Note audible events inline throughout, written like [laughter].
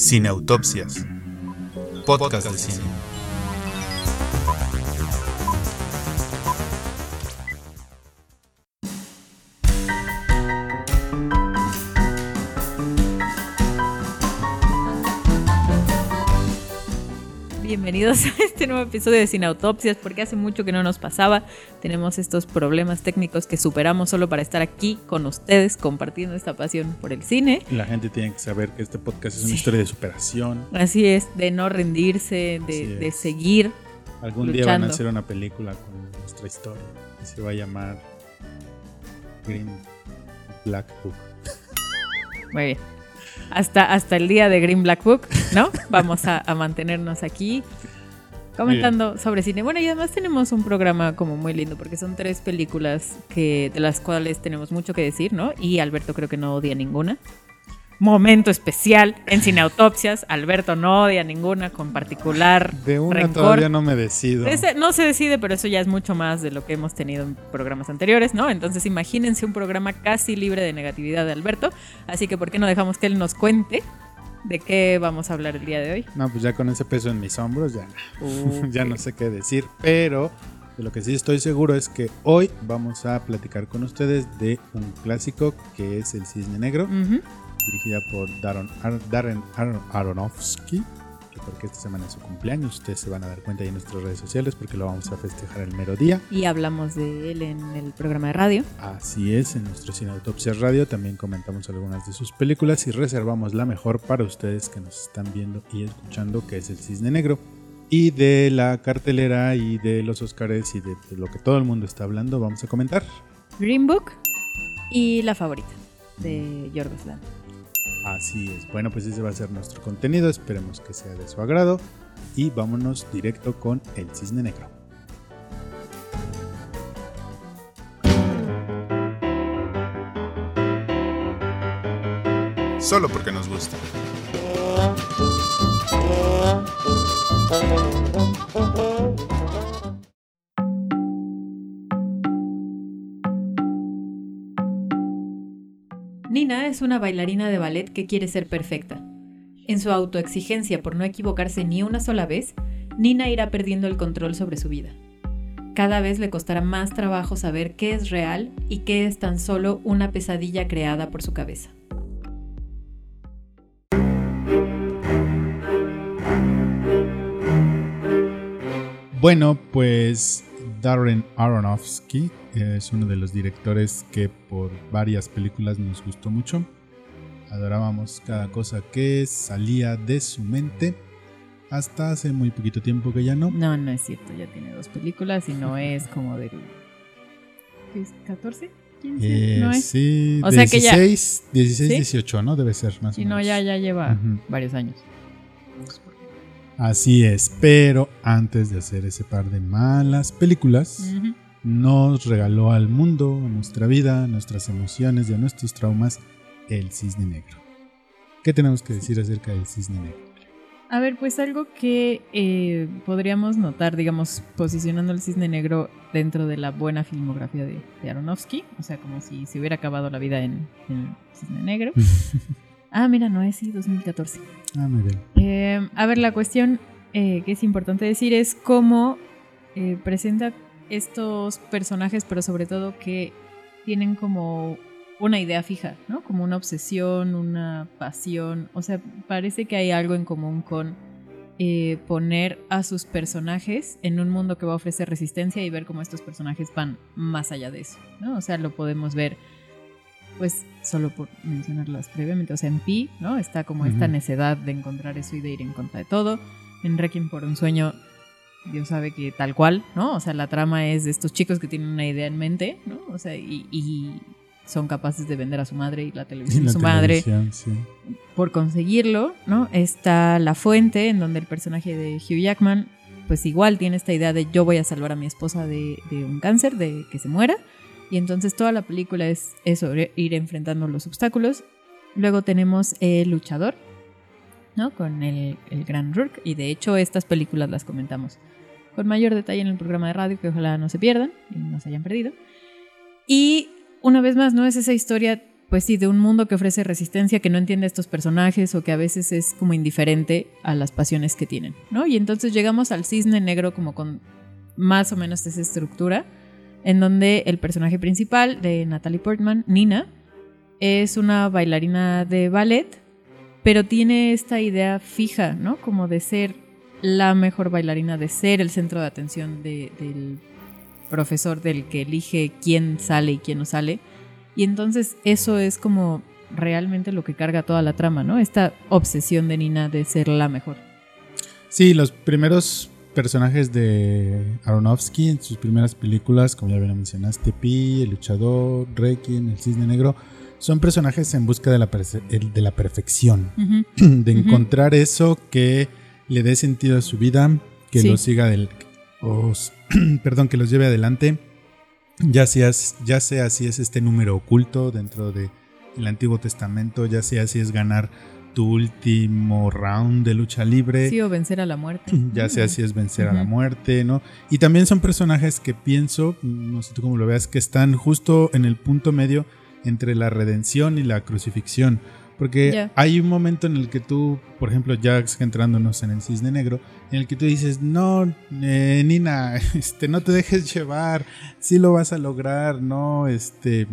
Sin Autopsias. Podcast de cine. Bienvenidos [laughs] a este nuevo episodio de Sin Autopsias, porque hace mucho que no nos pasaba. Tenemos estos problemas técnicos que superamos solo para estar aquí con ustedes compartiendo esta pasión por el cine. La gente tiene que saber que este podcast es una historia de superación. Así es, de no rendirse, de, seguir. Algún día van a hacer una película con nuestra historia y se va a llamar Green Black Book. Muy bien. Hasta, hasta el día de Green Black Book, ¿no? [laughs] Vamos a, a mantenernos aquí comentando sobre cine. Bueno, y además tenemos un programa como muy lindo porque son tres películas que, de las cuales tenemos mucho que decir, ¿no? Y Alberto creo que no odia ninguna. Momento especial en [laughs] Cine Autopsias. Alberto no odia ninguna con particular De una rencor. todavía no me decido. Ese no se decide, pero eso ya es mucho más de lo que hemos tenido en programas anteriores, ¿no? Entonces imagínense un programa casi libre de negatividad de Alberto. Así que, ¿por qué no dejamos que él nos cuente de qué vamos a hablar el día de hoy? No, pues ya con ese peso en mis hombros ya, Uh, [laughs] ya no sé qué decir. Pero de lo que sí estoy seguro es que hoy vamos a platicar con ustedes de un clásico que es El Cisne Negro. Dirigida por Darren, Ar- Darren Ar- Aronofsky, porque esta semana es su cumpleaños, ustedes se van a dar cuenta ahí en nuestras redes sociales porque lo vamos a festejar el mero día. Y hablamos de él en el programa de radio. Así es, en nuestro Cine Autopsia Radio también comentamos algunas de sus películas y reservamos la mejor para ustedes que nos están viendo y escuchando, que es El Cisne Negro. Y de la cartelera y de los Oscars y de, de lo que todo el mundo está hablando, vamos a comentar. Green Book y la favorita de Yorgos Lanthimos. Así es. Bueno, pues ese va a ser nuestro contenido. Esperemos que sea de su agrado. Y vámonos directo con El Cisne Negro. Solo porque nos gusta. [laughs] Nina es una bailarina de ballet que quiere ser perfecta. En su autoexigencia por no equivocarse ni una sola vez, Nina irá perdiendo el control sobre su vida. Cada vez le costará más trabajo saber qué es real y qué es tan solo una pesadilla creada por su cabeza. Bueno, pues Darren Aronofsky es uno de los directores que por varias películas nos gustó mucho. Adorábamos cada cosa que salía de su mente. Hasta hace muy poquito tiempo que ya no. No, no es cierto, ya tiene dos películas y no [laughs] es como del... ¿qué es? ¿14? ¿15? Eh, no es. Sí, O sea que ya- 16, 16, ¿Sí? 18, ¿no? Debe ser más o Sí, no, menos. ya, ya lleva Ujú. varios años. Así es, pero antes de hacer ese par de malas películas, Ujú. Nos regaló al mundo, a nuestra vida, a nuestras emociones y a nuestros traumas el cisne negro. ¿Qué tenemos que decir acerca del cisne negro? A ver, pues algo que eh, podríamos notar, digamos, posicionando el cisne negro dentro de la buena filmografía de, de Aronofsky, o sea, como si se hubiera acabado la vida en, en cisne negro. [laughs] ah, mira, no es sí, 2014. ah, muy bien. Eh, a ver, la cuestión eh, que es importante decir es cómo presenta estos personajes, pero sobre todo que tienen como una idea fija, ¿no? Como una obsesión, una pasión. O sea, parece que hay algo en común con eh, poner a sus personajes en un mundo que va a ofrecer resistencia y ver cómo estos personajes van más allá de eso, ¿no? O sea, lo podemos ver, pues, solo por mencionarlas previamente. O sea, en Pi, ¿no? Está como esta necedad de encontrar eso y de ir en contra de todo. En Requiem por un sueño, Dios sabe que tal cual, ¿no? O sea, la trama es de estos chicos que tienen una idea en mente, ¿no? O sea, y, y son capaces de vender a su madre y la televisión de su madre sí. por conseguirlo, ¿no? Está La Fuente, en donde el personaje de Hugh Jackman, pues igual tiene esta idea de yo voy a salvar a mi esposa de, de un cáncer, de que se muera. Y entonces toda la película es eso, ir enfrentando los obstáculos. Luego tenemos El Luchador, ¿no? Con el, el gran Rourke. Y de hecho estas películas las comentamos con mayor detalle en el programa de radio, que ojalá no se pierdan y no se hayan perdido. Y una vez más, ¿no? Es esa historia pues sí, de un mundo que ofrece resistencia, que no entiende a estos personajes o que a veces es como indiferente a las pasiones que tienen, ¿no? Y entonces llegamos al cisne negro como con más o menos esa estructura, en donde el personaje principal de Natalie Portman, Nina, es una bailarina de ballet, pero tiene esta idea fija, ¿no? Como de ser la mejor bailarina, de ser el centro de atención del profesor del que elige quién sale y quién no sale. Y entonces eso es como realmente lo que carga toda la trama, ¿no? Esta obsesión de Nina de ser la mejor. Sí, los primeros personajes de Aronofsky en sus primeras películas, como ya bien mencionaste, Pi, El Luchador, Requiem, El Cisne Negro, son personajes en busca de la, de la perfección, [clears throat] de encontrar eso que le dé sentido a su vida, que lo siga del, [clears throat] perdón, que los lleve adelante, ya sea, ya sea si es este número oculto dentro del Antiguo Testamento, ya sea si es ganar tu último round de lucha libre. Sí, o vencer a la muerte. [clears throat] Ya sea si es vencer a la muerte, ¿no? Y también son personajes que pienso, no sé tú cómo lo veas, que están justo en el punto medio entre la redención y la crucifixión. Porque hay un momento en el que tú, por ejemplo, ya centrándonos en el cisne negro, en el que tú dices, no, eh, Nina, [laughs] este, no te dejes llevar, sí lo vas a lograr, no, este,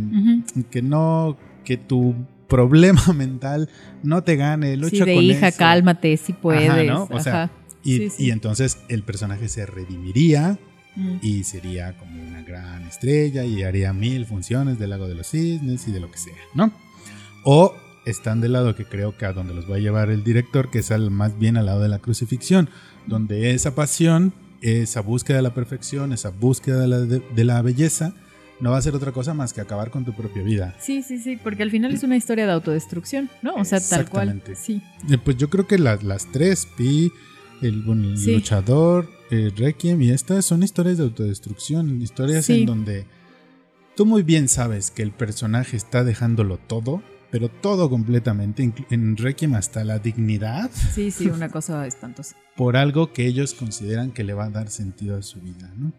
que no, que tu problema [laughs] mental no te gane, lucha sí, de hija, cálmate, si puedes. O sea, y, y, entonces el personaje se redimiría mm. y sería como una gran estrella y haría mil funciones del lago de los cisnes y de lo que sea, ¿no? O están del lado que creo que a donde los va a llevar el director, que es al, más bien al lado de la crucifixión, donde esa pasión, esa búsqueda de la perfección, esa búsqueda de la, de, la belleza, no va a ser otra cosa más que acabar con tu propia vida. Sí, sí, sí, porque al final es una historia de autodestrucción, ¿no? O sea, tal cual. Sí. Eh, pues yo creo que las, las tres, Pi, el, luchador, el Requiem y estas son historias de autodestrucción, historias en donde tú muy bien sabes que el personaje está dejándolo todo pero todo completamente, en Requiem hasta la dignidad. Sí, sí, [laughs] una cosa espantosa. por algo que ellos consideran que le va a dar sentido a su vida, ¿no?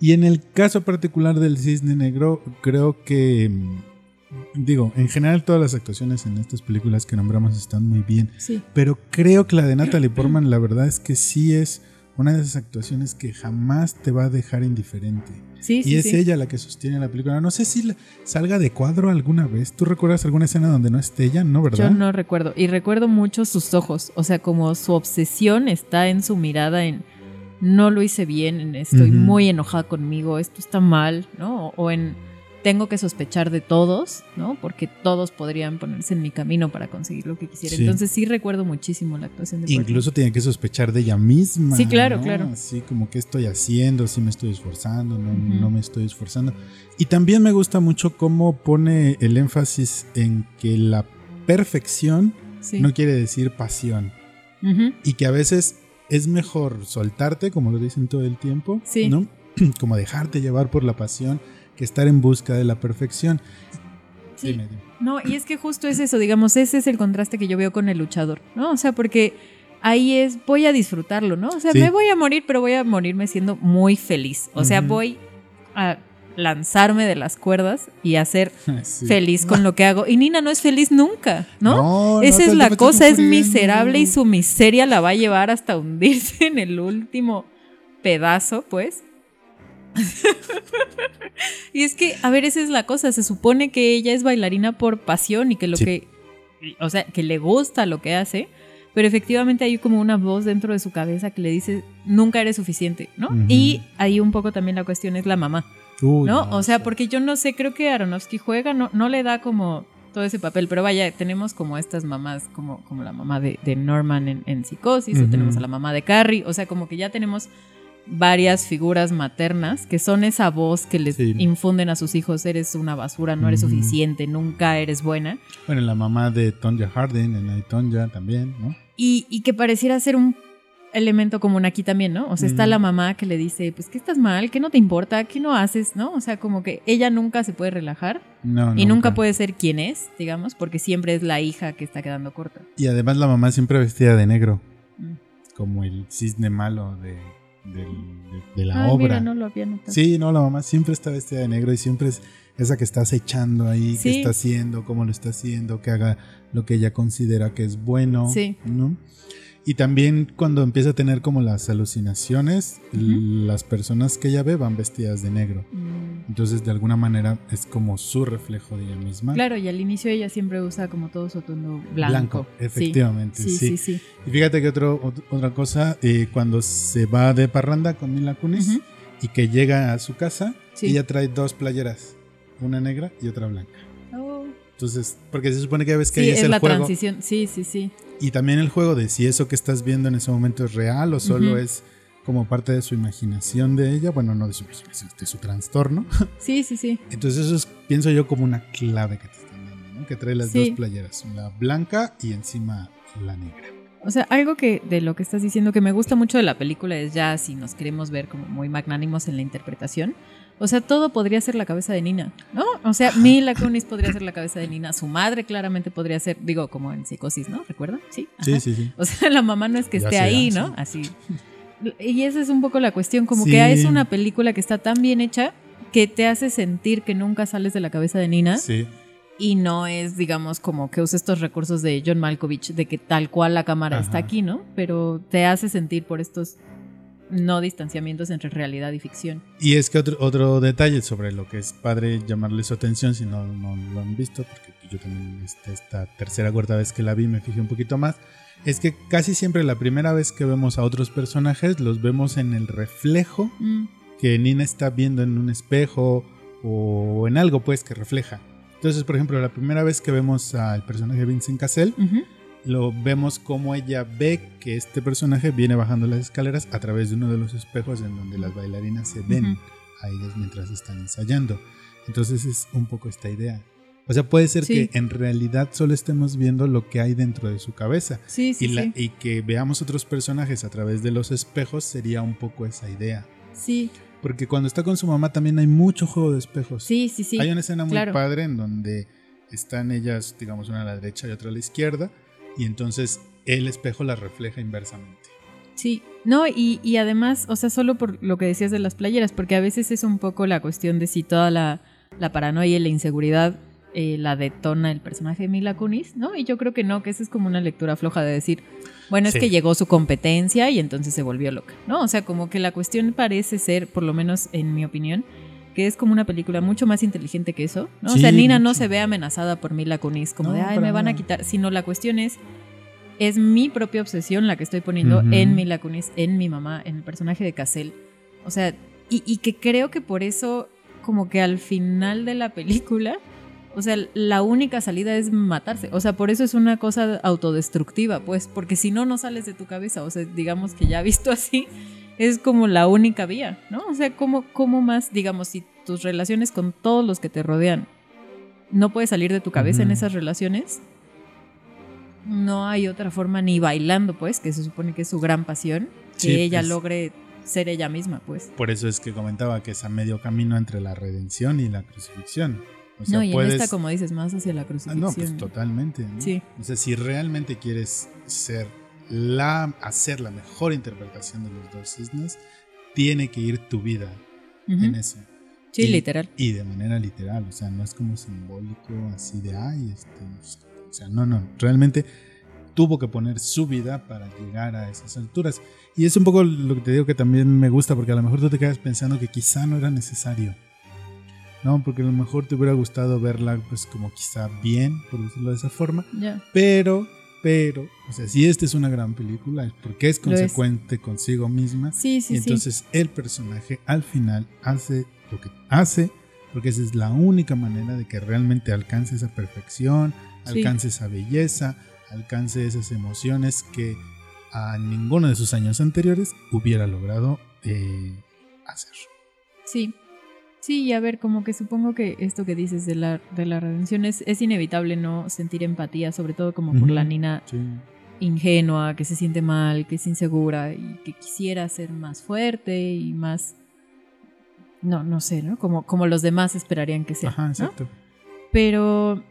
Y en el caso particular del Cisne Negro, creo que, mm, digo, en general todas las actuaciones en estas películas que nombramos están muy bien, sí. pero creo que la de Natalie Portman, la verdad es que sí es una de esas actuaciones que jamás te va a dejar indiferente. Sí, y es ella la que sostiene la película. No sé si salga de cuadro alguna vez. ¿Tú recuerdas alguna escena donde no esté ella? No, ¿verdad? Yo no recuerdo. Y recuerdo mucho sus ojos. O sea, como su obsesión está en su mirada en no lo hice bien, en estoy muy enojada conmigo, esto está mal, ¿no? O en tengo que sospechar de todos, ¿no? Porque todos podrían ponerse en mi camino para conseguir lo que quisiera. Entonces sí recuerdo muchísimo la actuación de Incluso tiene que sospechar de ella misma. Sí, claro, claro. Así como que estoy haciendo, si me estoy esforzando, no, no me estoy esforzando. Y también me gusta mucho cómo pone el énfasis en que la perfección no quiere decir pasión. Y que a veces es mejor soltarte, como lo dicen todo el tiempo, ¿no? [clears throat] como dejarte llevar por la pasión que estar en busca de la perfección. Sí. No, y es que justo es eso, digamos, ese es el contraste que yo veo con el luchador, ¿no? O sea, porque ahí es, voy a disfrutarlo, ¿no? O sea, me voy a morir, pero voy a morirme siendo muy feliz. O sea, voy a lanzarme de las cuerdas y a ser [laughs] feliz con lo que hago. Y Nina no es feliz nunca, ¿no? Esa es la cosa, es miserable y su miseria la va a llevar hasta hundirse en el último pedazo, pues. [laughs] y es que, a ver, esa es la cosa. Se supone que ella es bailarina por pasión y que lo que. O sea, que le gusta lo que hace. Pero efectivamente hay como una voz dentro de su cabeza que le dice, nunca eres suficiente, ¿no? Y ahí un poco también la cuestión es la mamá, ¿no? O sea, porque yo no sé, creo que Aronofsky juega, no, no le da como todo ese papel, pero vaya, tenemos como estas mamás, como, como la mamá de, Norman en, Psicosis, o tenemos a la mamá de Carrie, o sea, como que ya tenemos varias figuras maternas que son esa voz que les infunden a sus hijos, eres una basura, no eres suficiente, nunca eres buena. Bueno, la mamá de Tonja Harding, en Tonja también, ¿no? Y, y, que pareciera ser un elemento común aquí también, ¿no? O sea, está la mamá que le dice, pues que estás mal, que no te importa, que no haces, ¿no? O sea, como que ella nunca se puede relajar y nunca. puede ser quien es, digamos, porque siempre es la hija que está quedando corta. Y además la mamá siempre vestida de negro, mm. como el cisne malo de del- de, de la Ay, obra. mira, no lo había notado. Sí, no, la mamá siempre está vestida de negro y siempre es esa que estás echando ahí, Sí. que está haciendo, cómo lo está haciendo, que haga lo que ella considera que es bueno. Sí. ¿no? Y también cuando empieza a tener como las alucinaciones, las personas que ella ve van vestidas de negro. Mm, Entonces, de alguna manera, es como su reflejo de ella misma. Claro, y al inicio ella siempre usa como todo su atuendo blanco. Sí. efectivamente, Sí, sí. sí, sí. Y fíjate que otro, ot- otra cosa, eh, cuando se va de parranda con Mila Kunis y que llega a su casa, ella trae dos playeras, una negra y otra blanca. Entonces, porque se supone que ves que Sí, ahí es, es el la juego. transición. Sí, sí, sí. Y también el juego de si eso que estás viendo en ese momento es real o solo es como parte de su imaginación de ella, bueno, no de su imaginación, de su trastorno. [laughs] Sí, sí, sí. Entonces eso es, pienso yo, como una clave que te están dando, ¿no? Que trae las Sí. dos playeras, la blanca y encima la negra. O sea, algo que de lo que estás diciendo que me gusta mucho de la película es ya si nos queremos ver como muy magnánimos en la interpretación. O sea, todo podría ser la cabeza de Nina, ¿no? O sea, [laughs] Mila Kunis podría ser la cabeza de Nina, su madre claramente podría ser, digo, como en psicosis, ¿no? ¿Recuerdan? Sí. Sí, ajá. sí, sí. O sea, la mamá no es que Ya esté ahí, sí. ¿no? Así. Y esa es un poco la cuestión, como Sí. que es una película que está tan bien hecha que te hace sentir que nunca sales de la cabeza de Nina Sí. y no es, digamos, como que usa estos recursos de John Malkovich, de que tal cual la cámara Ajá. está aquí, ¿no? Pero te hace sentir por estos no distanciamientos entre realidad y ficción. Y es que otro, otro detalle sobre lo que es padre llamarle su atención si no, no lo han visto, porque yo también este, esta tercera cuarta vez que la vi me fijé un poquito más, es que casi siempre la primera vez que vemos a otros personajes los vemos en el reflejo Mm, que Nina está viendo en un espejo o en algo pues que refleja. Entonces, por ejemplo, la primera vez que vemos al personaje de Vincent Cassell. Lo vemos como ella ve que este personaje viene bajando las escaleras a través de uno de los espejos en donde las bailarinas se ven Ujú. a ellas mientras están ensayando. Entonces es un poco esta idea. O sea, puede ser Sí. que en realidad solo estemos viendo lo que hay dentro de su cabeza. Sí, sí, y, la- sí. y que veamos otros personajes a través de los espejos sería un poco esa idea. Sí, Porque cuando está con su mamá también hay mucho juego de espejos. sí, sí, sí. Hay una escena muy claro. padre en donde están ellas, digamos, una a la derecha y otra a la izquierda, y entonces el espejo las refleja inversamente. Sí, no, y, y además, o sea, solo por lo que decías de las playeras, porque a veces es un poco la cuestión de si toda la, la paranoia y la inseguridad eh, la detona el personaje de Mila Kunis, ¿no? Y yo creo que no, que esa es como una lectura floja de decir, bueno, es Sí. que llegó su competencia y entonces se volvió loca, ¿no? O sea, como que la cuestión parece ser, por lo menos en mi opinión, que es como una película mucho más inteligente que eso, ¿no? o sea, Nina no se ve amenazada por Mila Kunis, como No, de, ay, me van a quitar, sino la cuestión es, es mi propia obsesión la que estoy poniendo en Mila Kunis, en mi mamá, en el personaje de Cassell. O sea, y, y que creo que por eso, como que al final de la película, o sea, la única salida es matarse. O sea, por eso es una cosa autodestructiva, pues, porque si no, no sales de tu cabeza. O sea, digamos que ya visto así, es como la única vía, ¿no? O sea, ¿cómo, cómo más, digamos, si tus relaciones con todos los que te rodean no puedes salir de tu cabeza en esas relaciones? No hay otra forma ni bailando, pues, que se supone que es su gran pasión, que ella pues. logre ser ella misma, pues. Por eso es que comentaba que es a medio camino entre la redención y la crucifixión. O sea, no, y en esta, como dices, más hacia la Ah, crucifixión. no, pues totalmente. ¿no? Sí. O sea, si realmente quieres ser la, hacer la mejor interpretación de los dos cisnes, tiene que ir tu vida Ujú. en eso. Sí, Y- literal. Y de manera literal, o sea, no es como simbólico, así de, ay, este, o sea, no, no, realmente tuvo que poner su vida para llegar a esas alturas. Y es un poco lo que te digo que también me gusta, porque a lo mejor tú te quedas pensando que quizá no era necesario. No, porque a lo mejor te hubiera gustado verla, pues como quizá bien, por decirlo de esa forma, Ya. pero, pero, o sea, si esta es una gran película, es porque es consecuente consigo misma. Sí, sí, y entonces el personaje al final hace lo que hace, porque esa es la única manera de que realmente alcance esa perfección, alcance esa belleza, alcance esas emociones que a ninguno de sus años anteriores hubiera logrado eh, hacer. sí. Sí. Y a ver, como que supongo que esto que dices de la, de la redención es, es inevitable no sentir empatía, sobre todo como por la Nina Sí. ingenua, que se siente mal, que es insegura y que quisiera ser más fuerte y más... No, no sé, ¿no? Como, como los demás esperarían que sea. Ajá, ¿no? exacto. Pero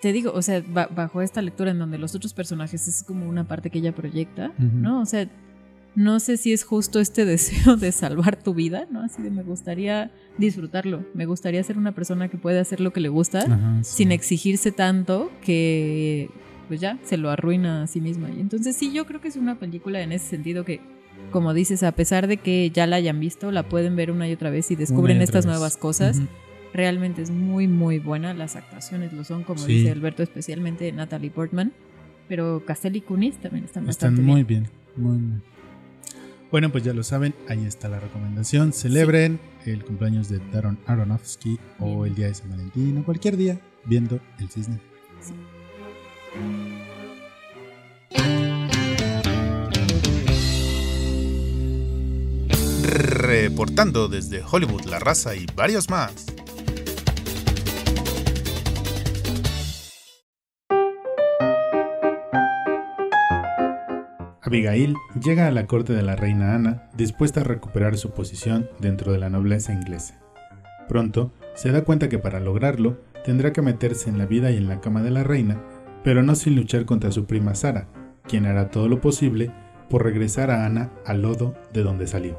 te digo, o sea, ba- bajo esta lectura en donde los otros personajes es como una parte que ella proyecta. ¿no? O sea, no sé si es justo este [laughs] deseo de salvar tu vida, ¿no? Así de me gustaría disfrutarlo, me gustaría ser una persona que puede hacer lo que le gusta Ajá, sí. sin exigirse tanto que pues ya se lo arruina a sí misma. Y entonces sí, yo creo que es una película en ese sentido que, como dices, a pesar de que ya la hayan visto, la pueden ver una y otra vez y descubren y estas vez. nuevas cosas. Realmente es muy, muy buena. Las actuaciones lo son, como Sí. dice Alberto, especialmente Natalie Portman. Pero Castelli y Kunis también están Están bastante muy bien. bien, muy bien. Bueno, pues ya lo saben, ahí está la recomendación. Celebren el cumpleaños de Darren Aronofsky o el día de San Valentín o cualquier día viendo el cisne. Sí. Reportando desde Hollywood, La Raza y varios más. Abigail llega a la corte de la reina Ana dispuesta a recuperar su posición dentro de la nobleza inglesa. Pronto se da cuenta que para lograrlo tendrá que meterse en la vida y en la cama de la reina, pero no sin luchar contra su prima Sara, quien hará todo lo posible por regresar a Ana al lodo de donde salió.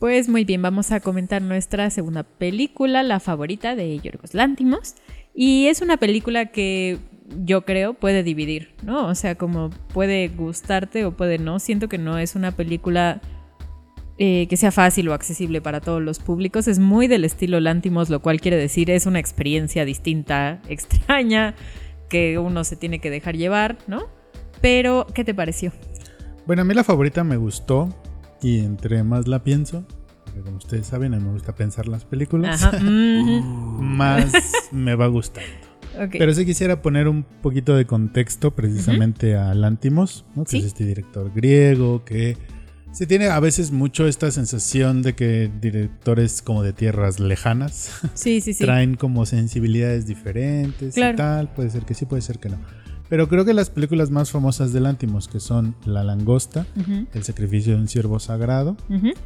Pues muy bien, vamos a comentar nuestra segunda película, la favorita de Yorgos Lántimos. Y es una película que yo creo puede dividir, ¿no? O sea, como puede gustarte o puede no. Siento que no es una película eh, que sea fácil o accesible para todos los públicos. Es muy del estilo Lántimos, lo cual quiere decir es una experiencia distinta, [laughs] extraña, que uno se tiene que dejar llevar, ¿no? Pero, ¿qué te pareció? Bueno, a mí la favorita me gustó y entre más la pienso, porque como ustedes saben, a mí me gusta pensar las películas, Ajá. ujú, [laughs] más me va gustando. Pero sí quisiera poner un poquito de contexto precisamente a Lántimos, ¿no? que Sí. es este director griego que se tiene a veces mucho esta sensación de que directores como de tierras lejanas sí, sí, sí. [laughs] traen como sensibilidades diferentes Claro. y tal. Puede ser que sí, puede ser que no. Pero creo que las películas más famosas de Lántimos, que son La Langosta, El sacrificio de un ciervo sagrado,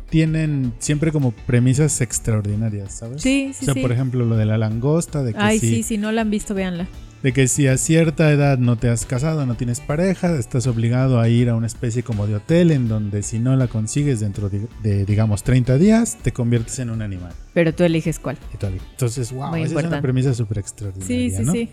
tienen siempre como premisas extraordinarias, ¿sabes? Sí, sí, o sea, sí. por ejemplo, lo de la langosta, de que Ay, si, sí, si no la han visto, véanla. de que si a cierta edad no te has casado, no tienes pareja, estás obligado a ir a una especie como de hotel en donde si no la consigues dentro de, de, digamos 30 días, te conviertes en un animal. Pero tú eliges cuál. Entonces, wow, Muy esa es una premisa súper extraordinaria, Sí, sí, ¿no? sí.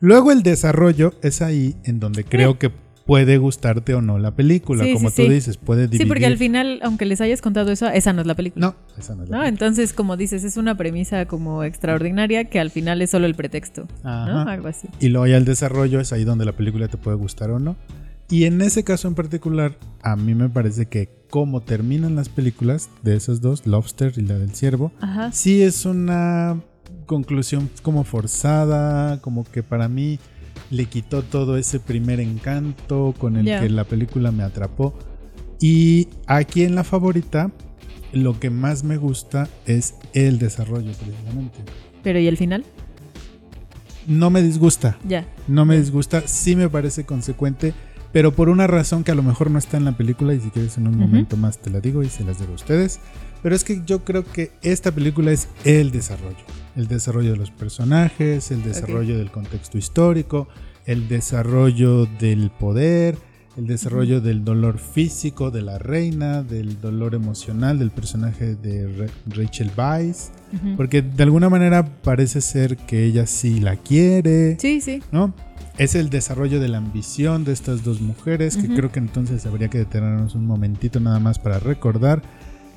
Luego el desarrollo es ahí en donde creo que puede gustarte o no la película, Sí, como sí, tú sí. dicer puede dividir. Sí, porque al final, aunque les hayas contado eso, esa no es la película. No, esa no es la ¿no? película. Entonces, como dices, es una premisa como extraordinaria que al final es solo el pretexto, ¿no? Ajá. Algo así. Y luego ya el desarrollo es ahí donde la película te puede gustar o no. Y en ese caso en particular, a mí me parece que como terminan las películas de esas dos, Lobster y la del ciervo, Ajá. sí es una conclusión como forzada, como que para mí le quitó todo ese primer encanto con el que la película me atrapó. Y aquí en la favorita, lo que más me gusta es el desarrollo precisamente. Pero ¿y el final? No me disgusta, Ya. no me disgusta, sí me parece consecuente, pero por una razón que a lo mejor no está en la película y si quieres en un momento más te la digo y se las digo a ustedes. Pero es que yo creo que esta película es el desarrollo. El desarrollo de los personajes, el desarrollo del contexto histórico, el desarrollo del poder, el desarrollo del dolor físico de la reina, del dolor emocional del personaje de Ra- Rachel Weisz. Porque de alguna manera parece ser que ella sí la quiere. Sí, sí. ¿no? Es el desarrollo de la ambición de estas dos mujeres, que creo que entonces habría que detenernos un momentito nada más para recordar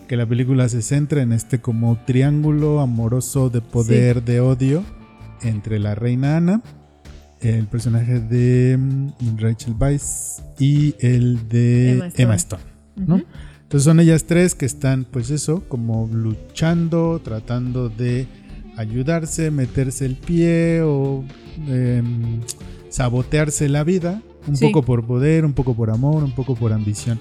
que la película se centra en este como triángulo amoroso de poder, de odio entre la reina Ana, el personaje de mm, Rachel Weisz y el de Emma Emma Stone. Entonces son ellas tres que están, pues eso, como luchando, tratando de ayudarse, meterse el pie o em, sabotearse la vida, un Sí. poco por poder, un poco por amor, un poco por ambición.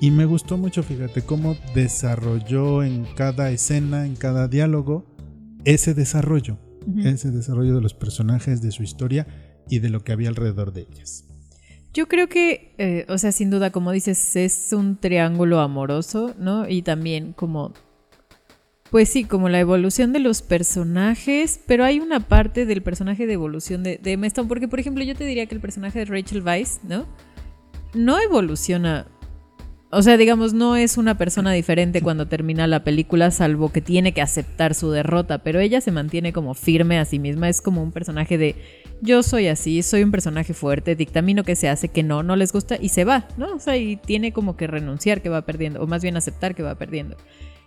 Y me gustó mucho, fíjate, cómo desarrolló en cada escena, en cada diálogo, ese desarrollo, ese desarrollo de los personajes, de su historia y de lo que había alrededor de ellas. Yo creo que, eh, o sea, sin duda, como dices, es un triángulo amoroso, ¿no? Y también como Pues sí, como la evolución de los personajes, pero hay una parte del personaje de evolución de, de Stone, porque por ejemplo yo te diría que el personaje de Rachel Weisz, ¿no? No evoluciona o sea, digamos, no es una persona diferente cuando termina la película, salvo que tiene que aceptar su derrota, pero ella se mantiene como firme a sí misma, es como un personaje de yo soy así, soy un personaje fuerte, dictamino que se hace, que no, no les gusta y se va, ¿no? O sea, y tiene como que renunciar que va perdiendo, o más bien aceptar que va perdiendo.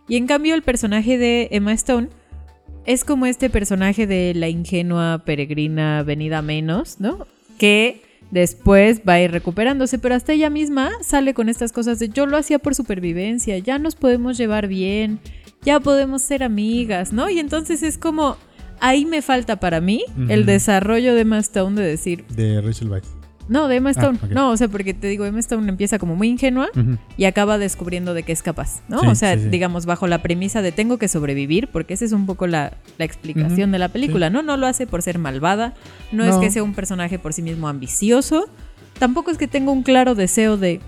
Y en cambio el personaje de Emma Stone es como este personaje de la ingenua peregrina venida menos, ¿no? Que Después va a ir recuperándose, pero hasta ella misma sale con estas cosas de yo lo hacía por supervivencia, ya nos podemos llevar bien, ya podemos ser amigas, ¿no? Y entonces es como, ahí me falta para mí el desarrollo de Emma Stone de decir... De Rachel Weisz. No, de Emma ah, Stone. No, o sea, porque te digo, Emma Stone empieza como muy ingenua y acaba descubriendo de qué es capaz, ¿no? o sea, digamos, bajo la premisa de tengo que sobrevivir, porque esa es un poco la, explicación de la película, ¿no? No lo hace por ser malvada, no, es que sea un personaje por sí mismo ambicioso, tampoco es que tenga un claro deseo de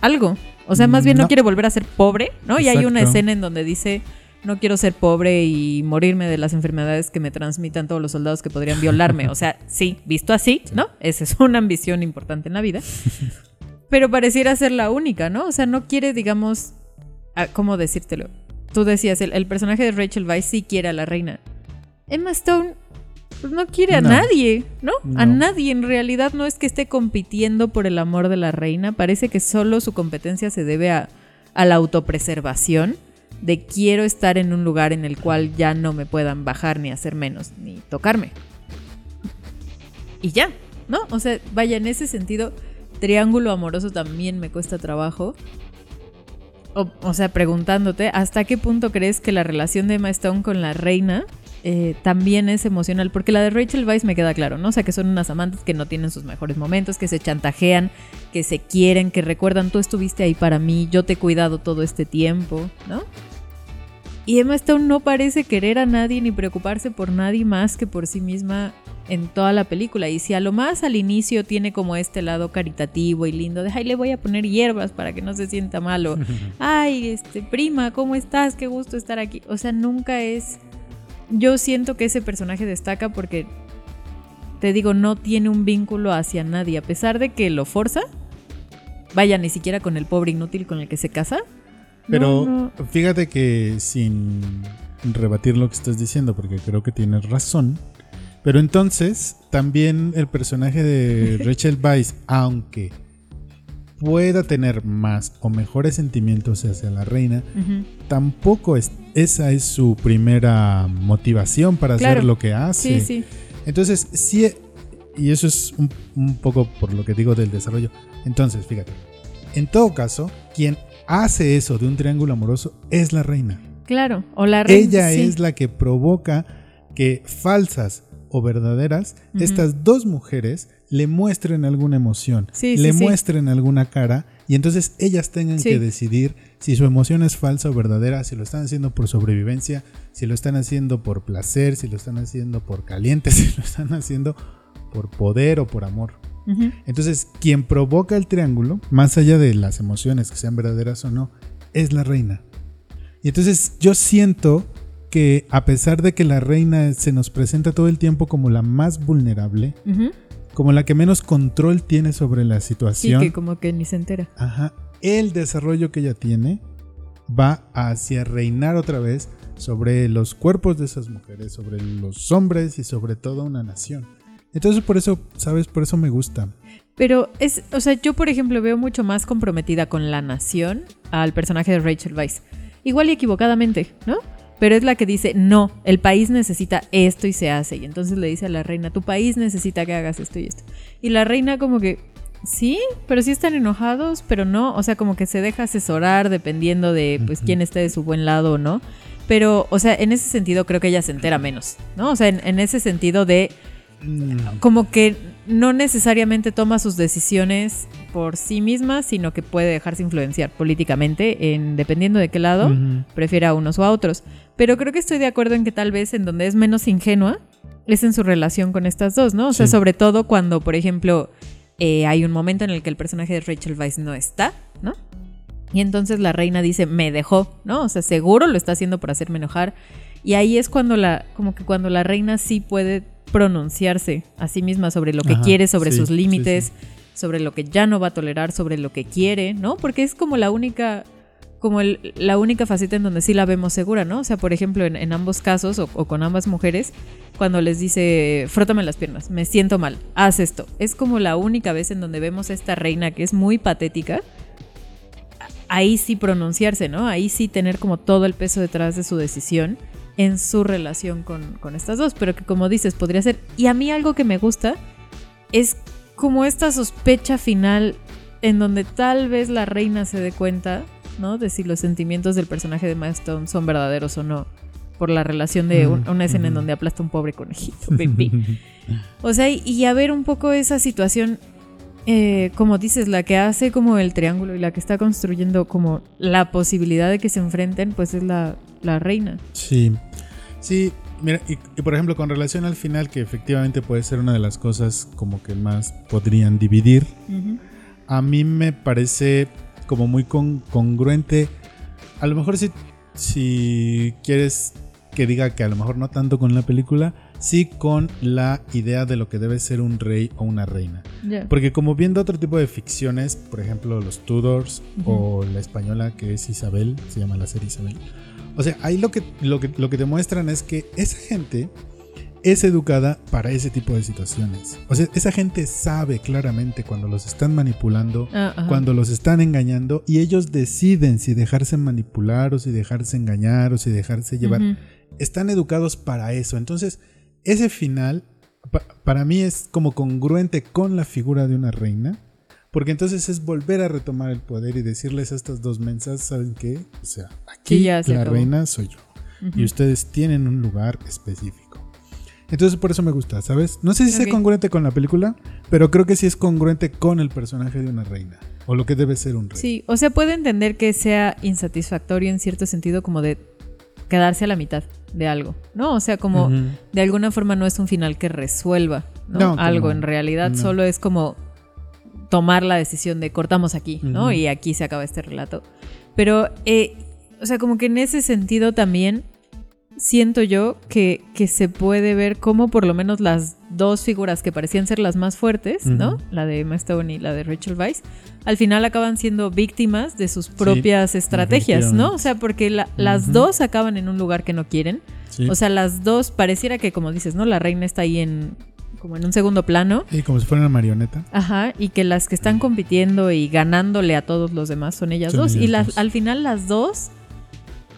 algo. O sea, más bien no, quiere volver a ser pobre, ¿no? Y hay una escena en donde dice no quiero ser pobre y morirme de las enfermedades que me transmitan todos los soldados que podrían violarme. O sea, sí, visto así, ¿no? Esa es una ambición importante en la vida. [laughs] Pero pareciera ser la única, ¿no? O sea, no quiere, digamos, ¿cómo decírtelo? Tú decías, el, personaje de Rachel Weisz sí quiere a la reina. Emma Stone pues no quiere a nadie, ¿no? A nadie. En realidad no es que esté compitiendo por el amor de la reina. Parece que solo su competencia se debe a, a la autopreservación de quiero estar en un lugar en el cual ya no me puedan bajar ni hacer menos ni tocarme. Y ya, ¿no? O sea, vaya, en ese sentido, triángulo amoroso también me cuesta trabajo. O, sea, preguntándote, ¿hasta qué punto crees que la relación de Emma Stone con la reina eh, también es emocional? Porque la de Rachel Weisz me queda claro, ¿no? O sea, que son unas amantes que no tienen sus mejores momentos, que se chantajean, que se quieren, que recuerdan, tú estuviste ahí para mí, yo te he cuidado todo este tiempo, ¿no? Y Emma Stone no parece querer a nadie ni preocuparse por nadie más que por sí misma en toda la película. Y si a lo más al inicio tiene como este lado caritativo y lindo de, ay, le voy a poner hierbas para que no se sienta malo. [laughs] Ay, este, prima, ¿cómo estás? Qué gusto estar aquí. O sea, nunca es... Yo siento que ese personaje destaca porque, te digo, no tiene un vínculo hacia nadie. A pesar de que lo forza, vaya, ni siquiera con el pobre inútil con el que se casa pero fíjate que sin rebatir lo que estás diciendo, porque creo que tienes razón. Pero entonces, también el personaje de [laughs] Rachel Weisz, aunque pueda tener más o mejores sentimientos hacia la reina, tampoco es, esa es su primera motivación para hacer lo que hace. Sí, sí. Entonces, sí, y eso es un, un poco por lo que digo del desarrollo. Entonces, fíjate, en todo caso, quien hace eso de un triángulo amoroso es la reina. Claro, o la reina. Ella es la que provoca que falsas o verdaderas, estas dos mujeres le muestren alguna emoción, le muestren alguna cara y entonces ellas tengan que decidir si su emoción es falsa o verdadera, si lo están haciendo por sobrevivencia, si lo están haciendo por placer, si lo están haciendo por caliente, [laughs] si lo están haciendo por poder o por amor. Entonces, quien provoca el triángulo, más allá de las emociones que sean verdaderas o no, es la reina. Y entonces yo siento que a pesar de que la reina se nos presenta todo el tiempo como la más vulnerable, como la que menos control tiene sobre la situación. Sí, que como que ni se entera. Ajá. El desarrollo que ella tiene va hacia reinar otra vez sobre los cuerpos de esas mujeres, sobre los hombres y sobre toda una nación. Entonces por eso, ¿sabes? Por eso me gusta. Pero es, o sea, yo por ejemplo veo mucho más comprometida con la nación al personaje de Rachel Weisz. Igual y equivocadamente, ¿no? Pero es la que dice, no, el país necesita esto y se hace. Y entonces le dice a la reina, tu país necesita que hagas esto y esto. Y la reina como que, sí, pero sí están enojados, pero no. O sea, como que se deja asesorar dependiendo de pues quién esté de su buen lado o no. Pero, o sea, en ese sentido creo que ella se entera menos, ¿no? O sea, en ese sentido de Mm. como que no necesariamente toma sus decisiones por sí misma, sino que puede dejarse influenciar políticamente, en, dependiendo de qué lado, prefiere a unos o a otros. Pero creo que estoy de acuerdo en que tal vez en donde es menos ingenua es en su relación con estas dos, ¿no? O sea, sobre todo cuando, por ejemplo, eh, hay un momento en el que el personaje de Rachel Weisz no está, ¿no? Y entonces la reina dice, me dejó, ¿no? O sea, seguro lo está haciendo para hacerme enojar. Y ahí es cuando la, como que cuando la reina sí puede pronunciarse a sí misma sobre lo que Ajá, quiere, sobre sí, sus sí, límites, sí. sobre lo que ya no va a tolerar, sobre lo que quiere, ¿no? Porque es como la única, como el- la única faceta en donde sí la vemos segura, ¿no? O sea, por ejemplo, en, en ambos casos o, o con ambas mujeres, cuando les dice, frótame las piernas, me siento mal, haz esto. Es como la única vez en donde vemos a esta reina que es muy patética, ahí sí pronunciarse, ¿no? Ahí sí tener como todo el peso detrás de su decisión en su relación con, con estas dos, pero que como dices, podría ser. Y a mí algo que me gusta es como esta sospecha final en donde tal vez la reina se dé cuenta, ¿no? De si los sentimientos del personaje de Milestone son verdaderos o no. Por la relación de un- una escena en donde aplasta un pobre conejito, [laughs] baby. [laughs] O sea, y, y a ver un poco esa situación, eh, como dices, la que hace como el triángulo y la que está construyendo como la posibilidad de que se enfrenten, pues es la, la reina. Sí, sí, mira, y, y por ejemplo con relación al final, que efectivamente puede ser una de las cosas como que más podrían dividir, a mí me parece como muy con- congruente. A lo mejor si, si quieres que diga que a lo mejor no tanto con la película, sí con la idea de lo que debe ser un rey o una reina. Porque como viendo otro tipo de ficciones, por ejemplo los Tudors o la española que es Isabel, se llama la serie Isabel. O sea, ahí lo que, lo que, lo que te muestran es que esa gente es educada para ese tipo de situaciones. O sea, esa gente sabe claramente cuando los están manipulando, Ah, cuando los están engañando y ellos deciden si dejarse manipular o si dejarse engañar o si dejarse llevar están educados para eso. Entonces, ese final pa- para mí es como congruente con la figura de una reina. Porque entonces es volver a retomar el poder y decirles a estas dos mensas, ¿saben qué? O sea, aquí se la acabó. reina soy yo. Y ustedes tienen un lugar específico. Entonces por eso me gusta, ¿sabes? No sé si Ok. sea congruente con la película, pero creo que sí es congruente con el personaje de una reina. O lo que debe ser un rey. Sí, o sea, puede entender que sea insatisfactorio en cierto sentido como de quedarse a la mitad de algo, ¿no? O sea, como de alguna forma no es un final que resuelva ¿no? No, que algo, no. en realidad solo es como tomar la decisión de cortamos aquí, ¿no? Y aquí se acaba este relato. Pero, eh, o sea, como que en ese sentido también siento yo que, que se puede ver como por lo menos las dos figuras que parecían ser las más fuertes, ¿no? La de Emma Stone y la de Rachel Weisz, al final acaban siendo víctimas de sus propias estrategias, ¿no? O sea, porque la- las dos acaban en un lugar que no quieren. Sí. O sea, las dos, pareciera que, como dices, ¿no? La reina está ahí en como en un segundo plano. y como si fuera una marioneta. Ajá, y que las que están compitiendo y ganándole a todos los demás son ellas Son dos. y las, dos. al final las dos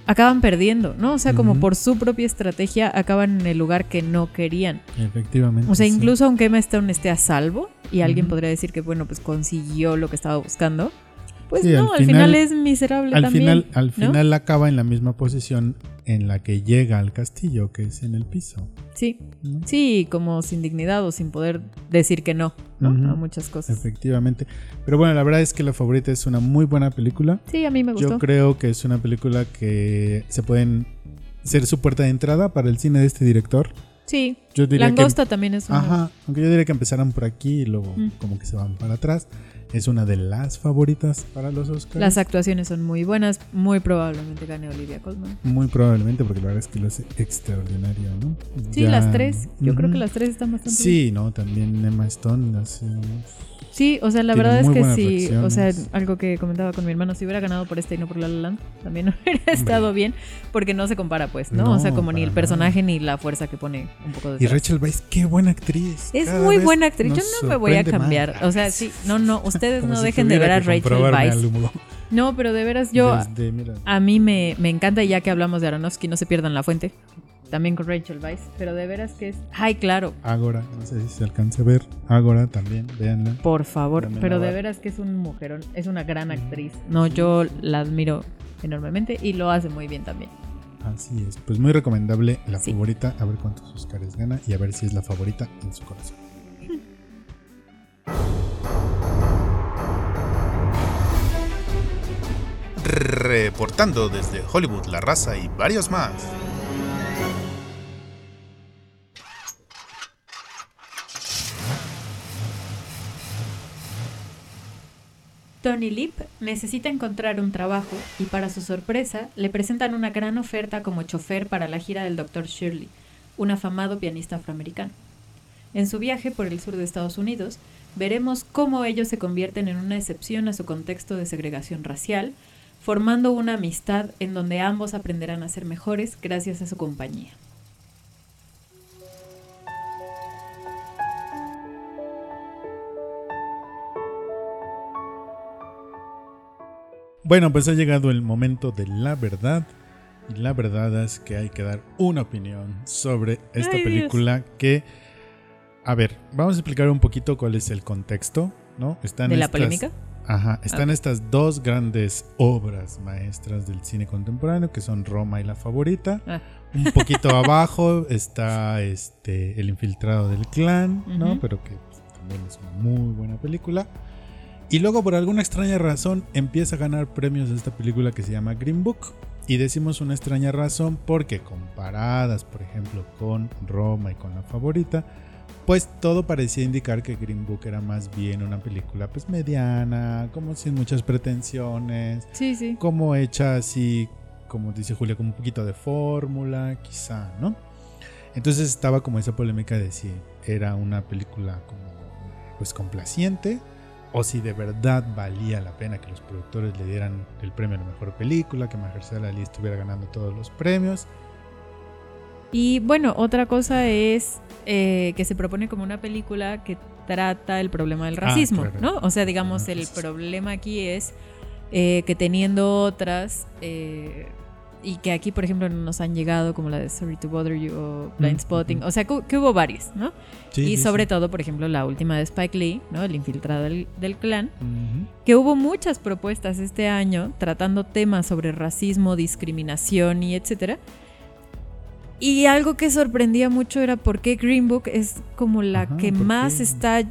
acaban perdiendo, ¿no? O sea, como por su propia estrategia acaban en el lugar que no querían. Efectivamente. O sea, sí. incluso aunque Emma Stone esté a salvo y alguien podría decir que, bueno, pues consiguió lo que estaba buscando, pues Sí, no, al al final, final- es miserable al también. final, al ¿no? final acaba en la misma posición en la que llega al castillo, que es en el piso. Sí, ¿no? sí, como sin dignidad o sin poder decir que no, ¿no? Ujú. A muchas cosas. Efectivamente. Pero bueno, la verdad es que La Favorita es una muy buena película. Sí, a mí me gustó. Yo creo que es una película que se pueden ser su puerta de entrada para el cine de este director. Sí, Yo diría Langosta también es una. Ajá, aunque yo diría que empezaran por aquí y luego Mm. como que se van para atrás. Es una de las favoritas para los Oscars. Las actuaciones son muy buenas, muy probablemente gane Olivia Colman. Muy probablemente, porque la verdad es que lo hace extraordinario, ¿no? Sí, Ya- las tres. Yo creo que las tres están bastante bien. Sí, no, también Emma Stone hace unos- Sí, o sea, la Tiene verdad es que sí. O sea, algo que comentaba con mi hermano, si hubiera ganado por este y no por La La Land, también [laughs] hubiera estado bien, porque no se compara, pues, ¿no? o sea, como ni el personaje ni la fuerza que pone un poco de Y Rachel Weisz, qué buena actriz. Es Cada muy buena actriz. Yo no me voy a cambiar. O sea, [laughs] sí, no, no, ustedes no si dejen de ver a Rachel Weisz. No, pero de veras, yo, Desde, a mí me, me encanta, y ya que hablamos de Aronofsky, no se pierdan la fuente. También con Rachel Weisz, pero de veras que es. Ay, claro, Ágora, no sé si se alcanza a ver. Ágora también, véanla. por favor. También Pero de veras que es un mujerón, es una gran actriz. No, yo la admiro enormemente y lo hace muy bien también. Así es. Pues muy recomendable la Sí. favorita. A ver cuántos Oscars gana y a ver si es la favorita en su corazón. [laughs] Reportando desde Hollywood, La Raza y varios más. Tony Lip necesita encontrar un trabajo y para su sorpresa le presentan una gran oferta como chofer para la gira del Dr. Shirley, un afamado pianista afroamericano. En su viaje por el sur de Estados Unidos, veremos cómo ellos se convierten en una excepción a su contexto de segregación racial, formando una amistad en donde ambos aprenderán a ser mejores gracias a su compañía. Bueno, pues ha llegado el momento de la verdad. Y la verdad es que hay que dar una opinión sobre esta Ay, película que... A ver, vamos a explicar un poquito cuál es el contexto, ¿no? Están ¿De la estas- polémica? Ajá, están estas dos grandes obras maestras del cine contemporáneo que son Roma y La Favorita. Ah. Un poquito [laughs] abajo está este El infiltrado del clan, ¿no? Ujú. Pero que pues, también es una muy buena película. Y luego por alguna extraña razón empieza a ganar premios esta película que se llama Green Book. Y decimos una extraña razón porque comparadas, por ejemplo, con Roma y con La Favorita, pues todo parecía indicar que Green Book era más bien una película pues mediana, como sin muchas pretensiones, Sí, sí. como hecha así, como dice Julia, como un poquito de fórmula, quizá, ¿no? Entonces estaba como esa polémica de si era una película como pues complaciente o si de verdad valía la pena que los productores le dieran el premio a la mejor película, que Mahershala Ali estuviera ganando todos los premios. Y bueno, otra cosa es eh, que se propone como una película que trata el problema del Ah, racismo, claro. ¿no? O sea, digamos, Ah, el problema aquí es eh, que teniendo otras, eh, y que aquí, por ejemplo, nos han llegado como la de Sorry to Bother You o Blind Mm, Spotting, ujú. o sea, que, que hubo varias, ¿no? Sí, y sí, sobre sí. todo, por ejemplo, la última de Spike Lee, ¿no? El infiltrado del, del clan, que hubo muchas propuestas este año tratando temas sobre racismo, discriminación y etcétera. Y algo que sorprendía mucho era por qué Green Book es como la Ajá, que ¿por más está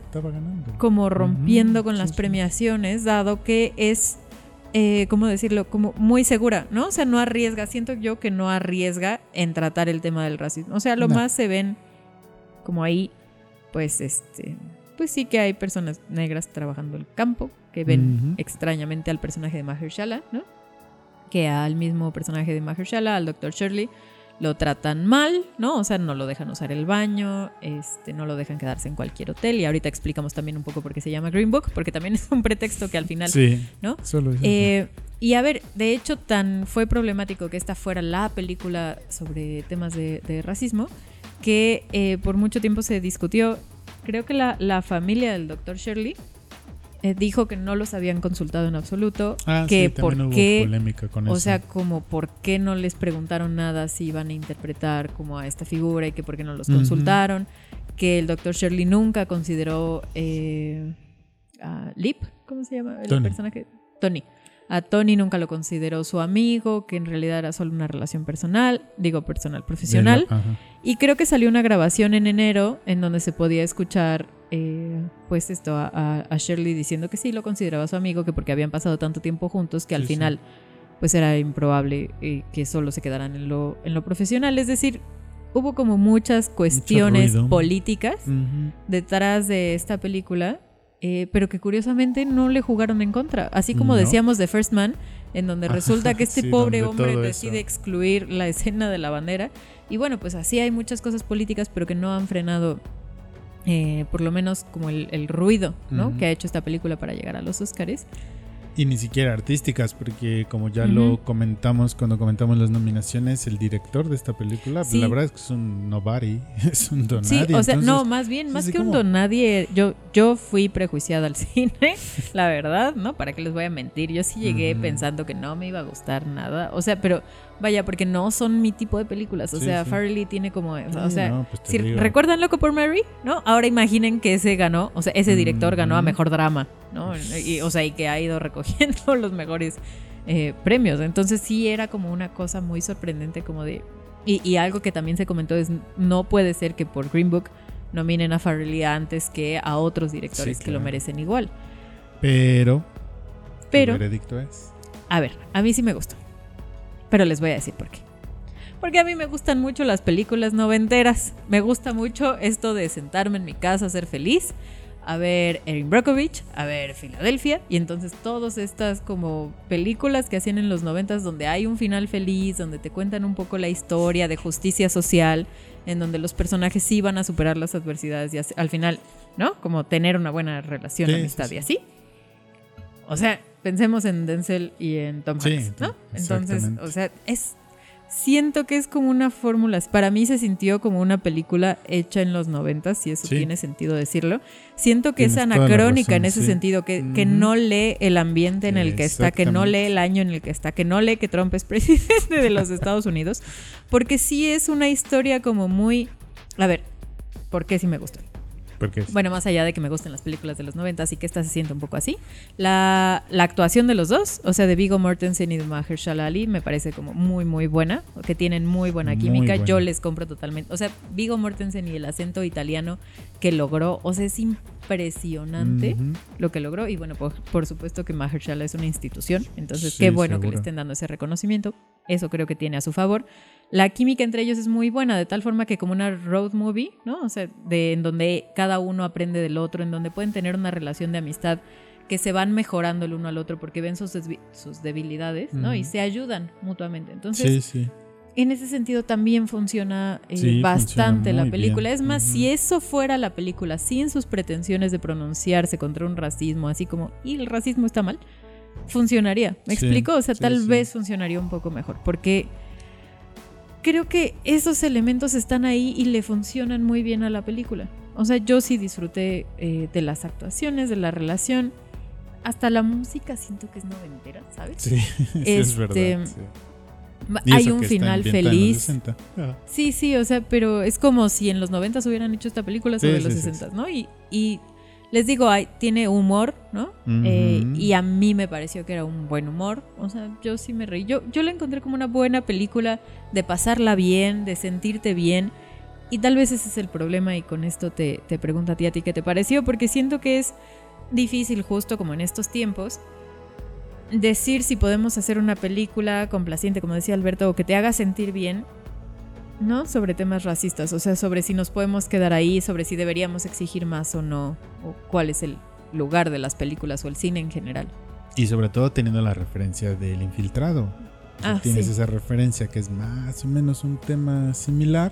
como rompiendo con las premiaciones, dado que es, eh, ¿cómo decirlo? Como muy segura, ¿no? O sea, no arriesga, siento yo que no arriesga en tratar el tema del racismo. O sea, lo No. más se ven como ahí, pues, este, pues sí que hay personas negras trabajando el campo, que ven extrañamente al personaje de Mahershala, ¿no? Que al mismo personaje de Mahershala, al Dr. Shirley, lo tratan mal, ¿no? O sea, no lo dejan usar el baño, este, no lo dejan quedarse en cualquier hotel. Y ahorita explicamos también un poco por qué se llama Green Book, porque también [laughs] es un pretexto que al final, Sí, ¿no? solo. Eh, y a ver, de hecho, tan fue problemático que esta fuera la película sobre temas de, de racismo, que eh, por mucho tiempo se discutió. Creo que la, la familia del Dr. Shirley eh, dijo que no los habían consultado en absoluto, Ah, que sí, por hubo qué polémica con o eso. sea, como por qué no les preguntaron nada si iban a interpretar como a esta figura y que por qué no los consultaron, que el doctor Shirley nunca consideró eh, a Lip, ¿cómo se llama el Tony. personaje? Tony. A Tony nunca lo consideró su amigo, que en realidad era solo una relación personal, digo personal, profesional. Y creo que salió una grabación en enero en donde se podía escuchar, eh, pues esto, a, a- Shirley diciendo que sí lo consideraba su amigo, que porque habían pasado tanto tiempo juntos que al Sí, sí. final, pues era improbable eh, que solo se quedaran en lo, en lo profesional. Es decir, hubo como muchas cuestiones políticas detrás de esta película, eh, pero que curiosamente no le jugaron en contra. Así como No. decíamos de First Man, en donde resulta que [laughs] este sí, pobre hombre decide eso. excluir la escena de la bandera. Y bueno, pues así hay muchas cosas políticas, pero que no han frenado, eh, por lo menos como el, el ruido ¿no? Ujú. que ha hecho esta película para llegar a los Oscars. Y ni siquiera artísticas, porque como ya Ujú. lo comentamos cuando comentamos las nominaciones, el director de esta película, Sí. la verdad es que es un nobody, [laughs] es un don Sí, o sea, no, entonces, más bien, más que un como- don nadie, yo, yo fui prejuiciada al [laughs] cine, la verdad, ¿no? ¿Para qué les voy a mentir? Yo sí llegué Ujú. pensando que no me iba a gustar nada, o sea, pero vaya, porque no son mi tipo de películas, o Sí, sea, sí. Farley tiene como, o Sí, sea, no, pues te si digo. recuerdan Loco por Mary, ¿no? Ahora imaginen que ese ganó, o sea, ese director ganó a mejor drama, ¿no? Y, o sea, y que ha ido recogiendo [laughs] los mejores eh, premios. Entonces sí era como una cosa muy sorprendente, como de. Y, y algo que también se comentó es: no puede ser que por Green Book nominen a Farrelly antes que a otros directores Sí, que lo merecen igual. Pero, Pero, el veredicto es. a ver, a mí sí me gustó. Pero les voy a decir por qué. Porque a mí me gustan mucho las películas noventeras. Me gusta mucho esto de sentarme en mi casa, ser feliz, a ver Erin Brockovich, a ver Filadelfia, y entonces todas estas como películas que hacían en los noventas donde hay un final feliz, donde te cuentan un poco la historia de justicia social, en donde los personajes sí van a superar las adversidades y al final, ¿no? Como tener una buena relación, amistad y así. O sea, pensemos en Denzel y en Tom Hanks, ¿no? Entonces, o sea, es siento que es como una fórmula. Para mí se sintió como una película hecha en los 90, si eso tiene sentido decirlo. Siento que es anacrónica en ese sentido, que, que, no lee el ambiente en el que está, que no lee el año en el que está, que no lee que Trump es [laughs] presidente de los Estados Unidos, porque sí es una historia como muy... A ver, ¿por qué sí me gusta? Bueno, más allá de que me gusten las películas de los 90, así que esta se siente un poco así. La, actuación de los dos, o sea, de Vigo Mortensen y de Mahershala Ali, me parece como muy, muy buena, que tienen muy buena química. Yo les compro totalmente. O sea, Vigo Mortensen y el acento italiano que logró, o sea, es impresionante lo que logró. Y bueno, por, supuesto que Mahershala es una institución, entonces qué bueno que le estén dando ese reconocimiento. Eso creo que tiene a su favor la química entre ellos es muy buena, de tal forma que como una road movie, ¿no? O sea, de, en donde cada uno aprende del otro, en donde pueden tener una relación de amistad que se van mejorando el uno al otro porque ven sus, sus debilidades, ¿no? Y se ayudan mutuamente. Entonces, en ese sentido también funciona eh, bastante la película. Es más, si eso fuera la película sin sus pretensiones de pronunciarse contra un racismo, así como, y el racismo está mal, funcionaría. ¿Me explico? O sea, tal vez funcionaría un poco mejor porque creo que esos elementos están ahí y le funcionan muy bien a la película. O sea, yo sí disfruté eh, de las actuaciones, de la relación. Hasta la música siento que es noventera, ¿sabes? Sí, [laughs] es verdad. Este, hay un final feliz. Ah. Sí, sí, o sea, pero es como si en los noventas hubieran hecho esta película sobre los sesentas, ¿no? Y, y les digo, hay, tiene humor, ¿no? Eh, y a mí me pareció que era un buen humor. O sea, yo sí me reí. Yo, yo la encontré como una buena película de pasarla bien, de sentirte bien. Y tal vez ese es el problema y con esto te, te pregunto a ti, a ti qué te pareció, porque siento que es difícil justo como en estos tiempos decir si podemos hacer una película complaciente, como decía Alberto, o que te haga sentir bien ¿no? Sobre temas racistas, o sea, sobre si nos podemos quedar ahí, sobre si deberíamos exigir más o no, o cuál es el lugar de las películas o el cine en general. Y sobre todo teniendo la referencia del infiltrado. Ah, tienes esa referencia que es más o menos un tema similar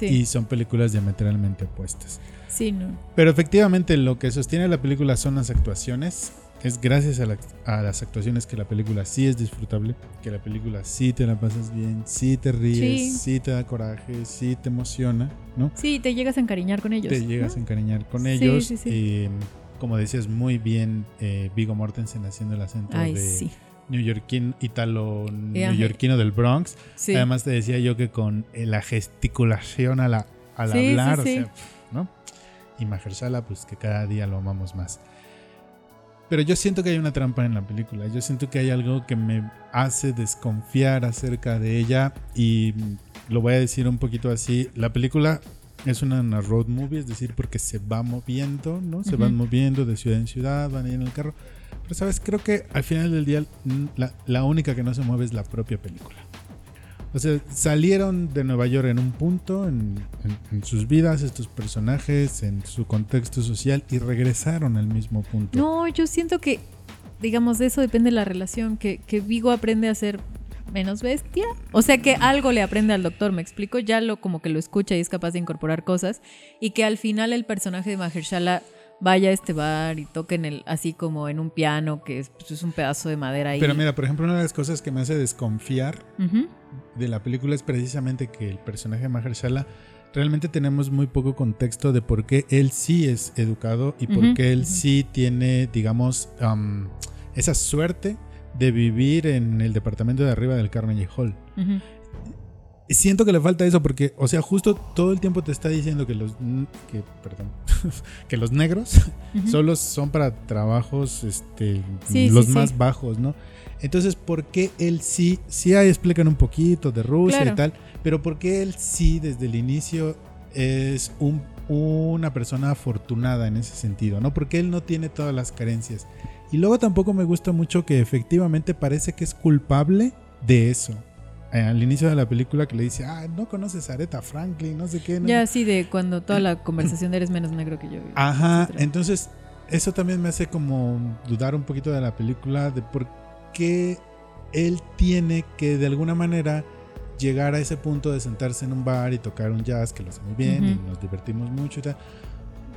y son películas diametralmente opuestas. Sí, no. Pero efectivamente lo que sostiene la película son las actuaciones es gracias a, las actuaciones que la película sí es disfrutable, que la película sí te la pasas bien, sí te ríes, sí, te da coraje, sí te emociona, ¿no? Sí, te llegas a encariñar con ellos. Te llegas a encariñar con ellos. y, como decías muy bien, eh, Vigo Mortensen haciendo el acento de neoyorquino, italo neoyorquino del Bronx. Además te decía yo que con eh, la gesticulación al hablar, o sea, ¿no? Y Mahershala, pues que cada día lo amamos más. Pero yo siento que hay una trampa en la película. Yo siento que hay algo que me hace desconfiar acerca de ella. Y lo voy a decir un poquito así. La película es una, road movie, es decir, porque se va moviendo, ¿no? Se van moviendo de ciudad en ciudad, van ahí en el carro. Pero, ¿sabes? Creo que al final del día la, la única que no se mueve es la propia película. O sea, salieron de Nueva York en un punto, en, sus vidas, estos personajes, en su contexto social, y regresaron al mismo punto. No, yo siento que, digamos, de eso depende la relación, que, que Vigo aprende a ser menos bestia. O sea que algo le aprende al doctor, me explico, ya lo como que lo escucha y es capaz de incorporar cosas. Y que al final el personaje de Mahershala vaya a este bar y toquen el, así como en un piano, que es, pues, un pedazo de madera ahí. Pero mira, por ejemplo, una de las cosas que me hace desconfiar de la película es precisamente que el personaje de Mahershala realmente tenemos muy poco contexto de por qué él sí es educado y por qué él sí tiene, digamos, esa suerte de vivir en el departamento de arriba del Carnegie Hall siento que le falta eso porque, o sea, justo todo el tiempo te está diciendo que los, que, perdón, [laughs] que los negros solo son para trabajos, este, los más bajos, ¿no? Entonces, ¿por qué él sí, sí ahí explican un poquito de Rusia y tal, pero por qué él sí desde el inicio es un, una persona afortunada en ese sentido, ¿no? Porque él no tiene todas las carencias. Y luego tampoco me gusta mucho que efectivamente parece que es culpable de eso. Eh, al inicio de la película que le dice, ah, no conoces a Aretha Franklin, no sé qué. Ya, sí, de cuando toda la conversación eres menos negro que yo. Ajá, entonces eso también me hace como dudar un poquito de la película, de por qué él tiene que de alguna manera llegar a ese punto de sentarse en un bar y tocar un jazz que lo hace muy bien y nos divertimos mucho y tal.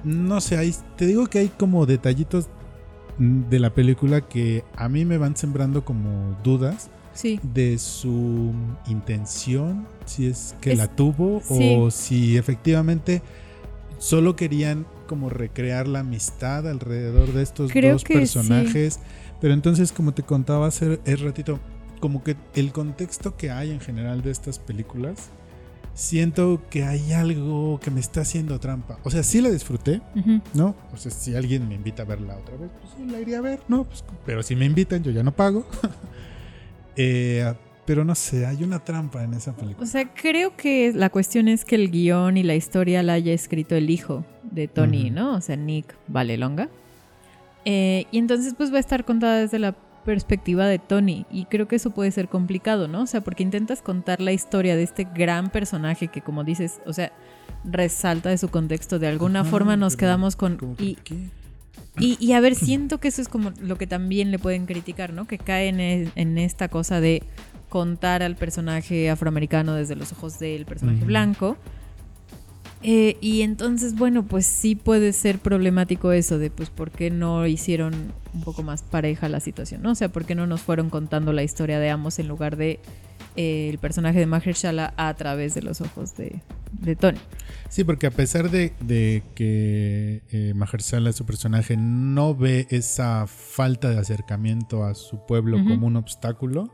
No sé, ahí, te digo que hay como detallitos de la película que a mí me van sembrando como dudas de su intención, si es que la tuvo o si efectivamente solo querían como recrear la amistad alrededor de estos dos personajes. Pero entonces, como te contaba hace ratito, como que el contexto que hay en general de estas películas, siento que hay algo que me está haciendo trampa. O sea, sí la disfruté, ¿no? O sea, si alguien me invita a verla otra vez, pues sí la iría a ver, ¿no? Pues, pero si me invitan, yo ya no pago. [laughs] Eh, pero no sé, hay una trampa en esa película. O sea, creo que la cuestión es que el guion y la historia la haya escrito el hijo de Tony, ¿no? O sea, Nick Valelonga. Eh, y entonces pues va a estar contada desde la perspectiva de Tony y creo que eso puede ser complicado, ¿no? O sea, porque intentas contar la historia de este gran personaje que como dices, o sea, resalta de su contexto, de alguna forma nos quedamos con... Y, y, a ver, siento que eso es como lo que también le pueden criticar, ¿no? Que cae en, esta cosa de contar al personaje afroamericano desde los ojos del personaje blanco. Eh, y entonces, bueno, pues sí puede ser problemático eso de, pues, ¿por qué no hicieron un poco más pareja la situación? ¿no? O sea, ¿por qué no nos fueron contando la historia de ambos en lugar de eh, el personaje de Mahershala a través de los ojos de, Tony? Sí, porque a pesar de, que eh, Mahershala, su personaje, no ve esa falta de acercamiento a su pueblo como un obstáculo,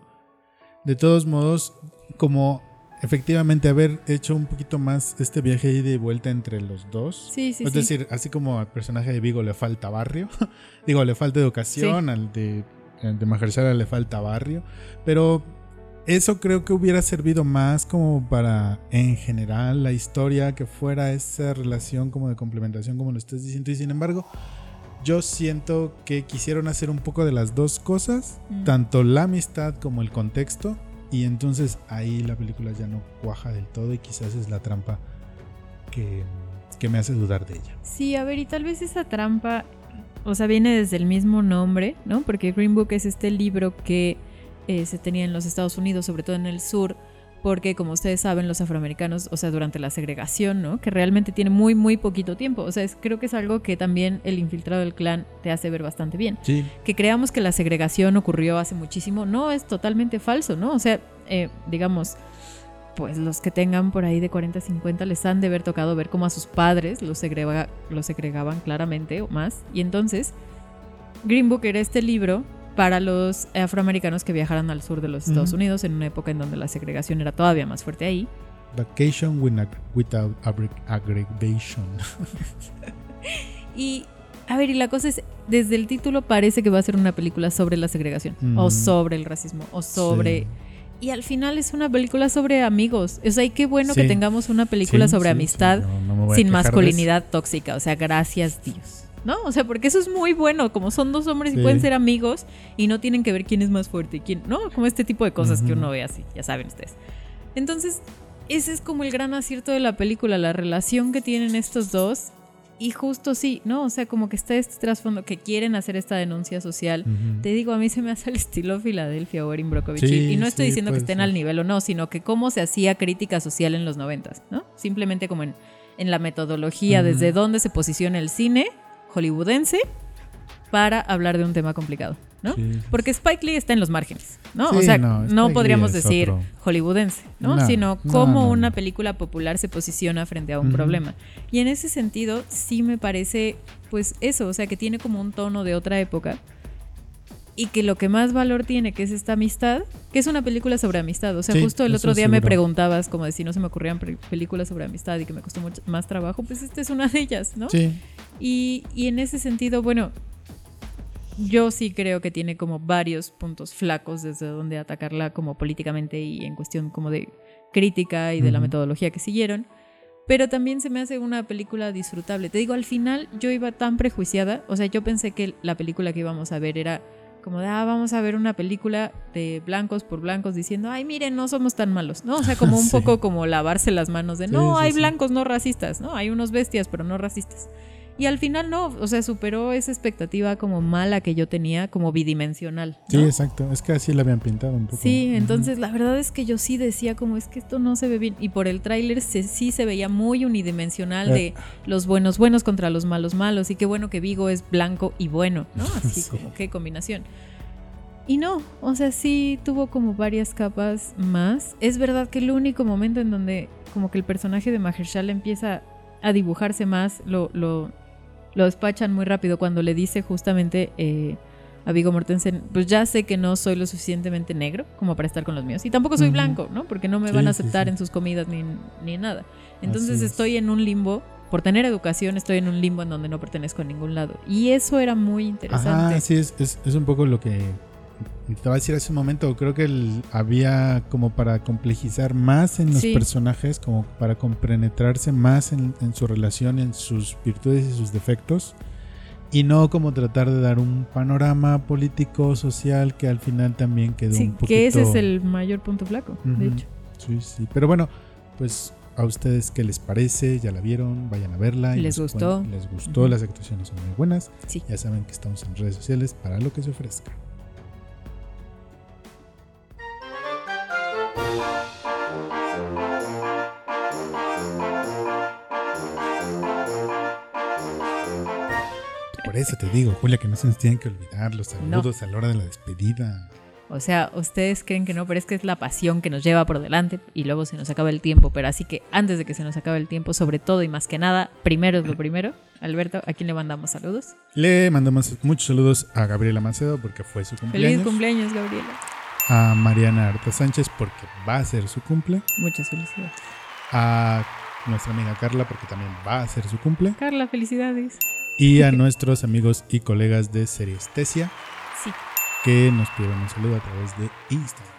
de todos modos, como efectivamente haber hecho un poquito más este viaje y de vuelta entre los dos. Sí, sí, es decir, así como al personaje de Vigo le falta barrio, [laughs] digo, le falta educación, al de, de Mahershala le falta barrio, pero eso creo que hubiera servido más como para, en general, la historia, que fuera esa relación como de complementación, como lo estás diciendo, y sin embargo... Yo siento que quisieron hacer un poco de las dos cosas, mm. tanto la amistad como el contexto, y entonces ahí la película ya no cuaja del todo y quizás es la trampa que, me hace dudar de ella. Sí, a ver, y tal vez esa trampa, o sea, viene desde el mismo nombre, ¿no? Porque Green Book es este libro que eh, se tenía en los Estados Unidos, sobre todo en el sur, porque como ustedes saben, los afroamericanos, o sea, durante la segregación, ¿no? Que realmente tiene muy, muy poquito tiempo. O sea, creo que es algo que también el infiltrado del clan te hace ver bastante bien. Sí. Que creamos que la segregación ocurrió hace muchísimo, no, es totalmente falso, ¿no? O sea, eh, digamos, pues los que tengan por ahí de 40, 50 les han de haber tocado ver cómo a sus padres los, los segregaban claramente o más. Y entonces, Green Book era este libro para los afroamericanos que viajaran al sur de los Estados Unidos en una época en donde la segregación era todavía más fuerte ahí. Vacation without aggregation. [laughs] y a ver, y la cosa es, desde el título parece que va a ser una película sobre la segregación, o sobre el racismo, o sobre... Y al final es una película sobre amigos. O sea, y qué bueno que tengamos una película sobre amistad sin masculinidad tóxica. O sea, gracias Dios. ¿No? O sea, porque eso es muy bueno, como son dos hombres y pueden ser amigos y no tienen que ver quién es más fuerte y quién, ¿no? Como este tipo de cosas que uno ve así, ya saben ustedes. Entonces, ese es como el gran acierto de la película, la relación que tienen estos dos. Y justo sí, ¿no? O sea, como que está este trasfondo que quieren hacer esta denuncia social. Te digo, a mí se me hace el estilo Filadelfia o Erin Brockovich. y no estoy diciendo que estén al nivel o no, sino que cómo se hacía crítica social en los noventas, ¿no? Simplemente como en, en la metodología, desde dónde se posiciona el cine hollywoodense para hablar de un tema complicado, ¿no? Porque Spike Lee está en los márgenes, ¿no? o sea, no, podríamos decir hollywoodense, ¿no? Sino cómo una película popular se posiciona frente a un problema. Y en ese sentido, sí me parece, pues eso, o sea, que tiene como un tono de otra época y que lo que más valor tiene, que es esta amistad, que es una película sobre amistad. O sea, justo el otro día me preguntabas, como de si no se me ocurrían películas sobre amistad y que me costó mucho más trabajo, pues esta es una de ellas, ¿no? Sí. Y, y en ese sentido, bueno, yo sí creo que tiene como varios puntos flacos desde donde atacarla como políticamente y en cuestión como de crítica y de la metodología que siguieron. Pero también se me hace una película disfrutable. Te digo, al final yo iba tan prejuiciada, o sea, yo pensé que la película que íbamos a ver era como de, ah, vamos a ver una película de blancos por blancos diciendo, ay, miren, no somos tan malos, ¿no? O sea, como [laughs] un Sí. poco como lavarse las manos de, no, sí, hay blancos no racistas, ¿no? Hay unos bestias, pero no racistas. Y al final no, o sea, superó esa expectativa como mala que yo tenía, como bidimensional. Sí, exacto. Es que así la habían pintado un poco. Sí, entonces la verdad es que yo sí decía como es que esto no se ve bien y por el tráiler se, sí se veía muy unidimensional de Eh. los buenos buenos contra los malos malos y qué bueno que Vigo es blanco y bueno, ¿no? [laughs] Así Sí. como qué combinación. Y no, o sea, sí tuvo como varias capas más. Es verdad que el único momento en donde como que el personaje de Mahershala empieza a dibujarse más, lo, lo, lo despachan muy rápido cuando le dice justamente eh, a Vigo Mortensen, pues ya sé que no soy lo suficientemente negro como para estar con los míos. Y tampoco soy blanco, ¿no? Porque no me Sí, van a aceptar sí. en sus comidas ni, ni nada. Entonces es. estoy en un limbo. Por tener educación estoy en un limbo en donde no pertenezco a ningún lado. Y eso era muy interesante. Ajá, sí, es, es, es un poco lo que te va a decir hace un momento. Creo que el- había como para complejizar más en los Sí. personajes, como para compenetrarse más en, en su relación, en sus virtudes y sus defectos. Y no como tratar de dar un panorama político, social, que al final también quedó Sí, un poquito... que ese es el mayor punto flaco, de hecho. Sí, sí. Pero bueno, pues a ustedes qué les parece, ya la vieron, vayan a verla. y ¿Les gustó? Les gustó, las actuaciones son muy buenas. Sí. Ya saben que estamos en redes sociales para lo que se ofrezca. Por eso te digo, Julia, que no se nos tienen que olvidar los saludos a la hora de la despedida. O sea, ustedes creen que no, pero es que es la pasión que nos lleva por delante y luego se nos acaba el tiempo. Pero así que antes de que se nos acabe el tiempo, sobre todo y más que nada, primero es lo primero. Alberto, ¿a quién le mandamos saludos? Le mandamos muchos saludos a Gabriela Macedo porque fue su cumpleaños. Feliz cumpleaños, Gabriela. a Mariana Arta Sánchez porque va a ser su cumple, Muchas felicidades. a nuestra amiga Carla porque también va a ser su cumple Carla, felicidades. Y a nuestros amigos y colegas de Seriestesia Sí. que nos pidieron un saludo a través de Instagram.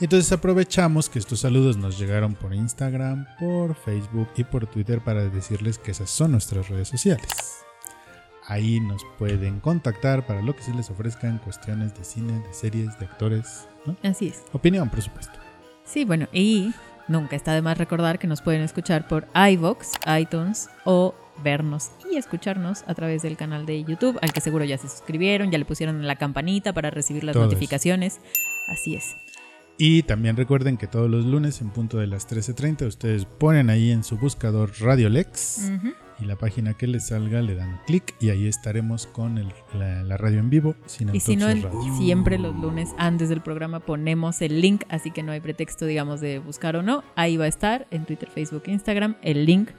Entonces aprovechamos que estos saludos nos llegaron por Instagram, por Facebook y por Twitter para decirles que esas son nuestras redes sociales. Ahí nos pueden contactar para lo que se les ofrezca en cuestiones de cine, de series, de actores, ¿no? Así es. Opinión, por supuesto. Sí, bueno, y nunca está de más recordar que nos pueden escuchar por iVoox, iTunes o vernos y escucharnos a través del canal de YouTube, al que seguro ya se suscribieron, ya le pusieron la campanita para recibir las Todo eso. notificaciones. Así es. Y también recuerden que todos los lunes en punto de las 13.30 ustedes ponen ahí en su buscador Radio Lex Ujú. y la página que les salga le dan clic y ahí estaremos con el- la, la radio en vivo sin Y si no, el- siempre los lunes antes del programa ponemos el link, así que no hay pretexto, digamos, de buscar o no. Ahí va a estar en Twitter, Facebook Instagram el link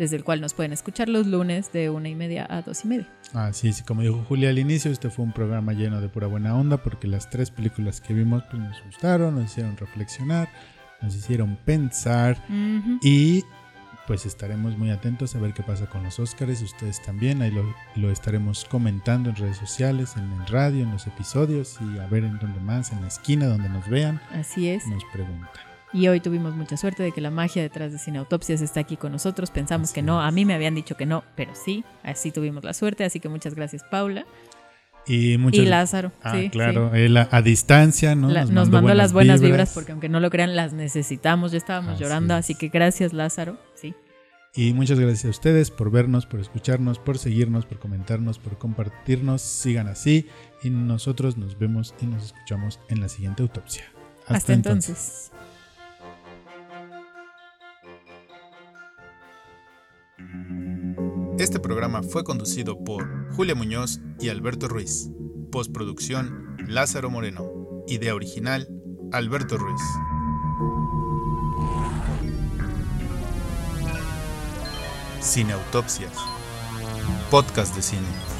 desde el cual nos pueden escuchar los lunes de una y media a dos y media. Ah, sí, sí, como dijo Julia al inicio, este fue un programa lleno de pura buena onda porque las tres películas que vimos pues, nos gustaron, nos hicieron reflexionar, nos hicieron pensar y pues estaremos muy atentos a ver qué pasa con los Óscares, ustedes también, ahí lo, lo estaremos comentando en redes sociales, en el radio, en los episodios y a ver en dónde más, en la esquina donde nos vean, Así es. nos preguntan. Y hoy tuvimos mucha suerte de que la magia detrás de Cineautopsias está aquí con nosotros. Pensamos que no, a mí me habían dicho que no, pero sí, así tuvimos la suerte. Así que muchas gracias, Paula. Y, muchas, y Lázaro. Ah, sí, claro, sí. él a, a distancia, ¿no? La- nos, mandó, las buenas vibras. porque aunque no lo crean, las necesitamos. Ya estábamos Así llorando, es. así que gracias, Lázaro. Sí. Y muchas gracias a ustedes por vernos, por escucharnos, por seguirnos, por comentarnos, por compartirnos. Sigan así y nosotros nos vemos y nos escuchamos en la siguiente autopsia. Hasta, entonces. Este programa fue conducido por Julia Muñoz y Alberto Ruiz. Postproducción Lázaro Moreno. Idea original Alberto Ruiz. Cineautopsias. Podcast de cine.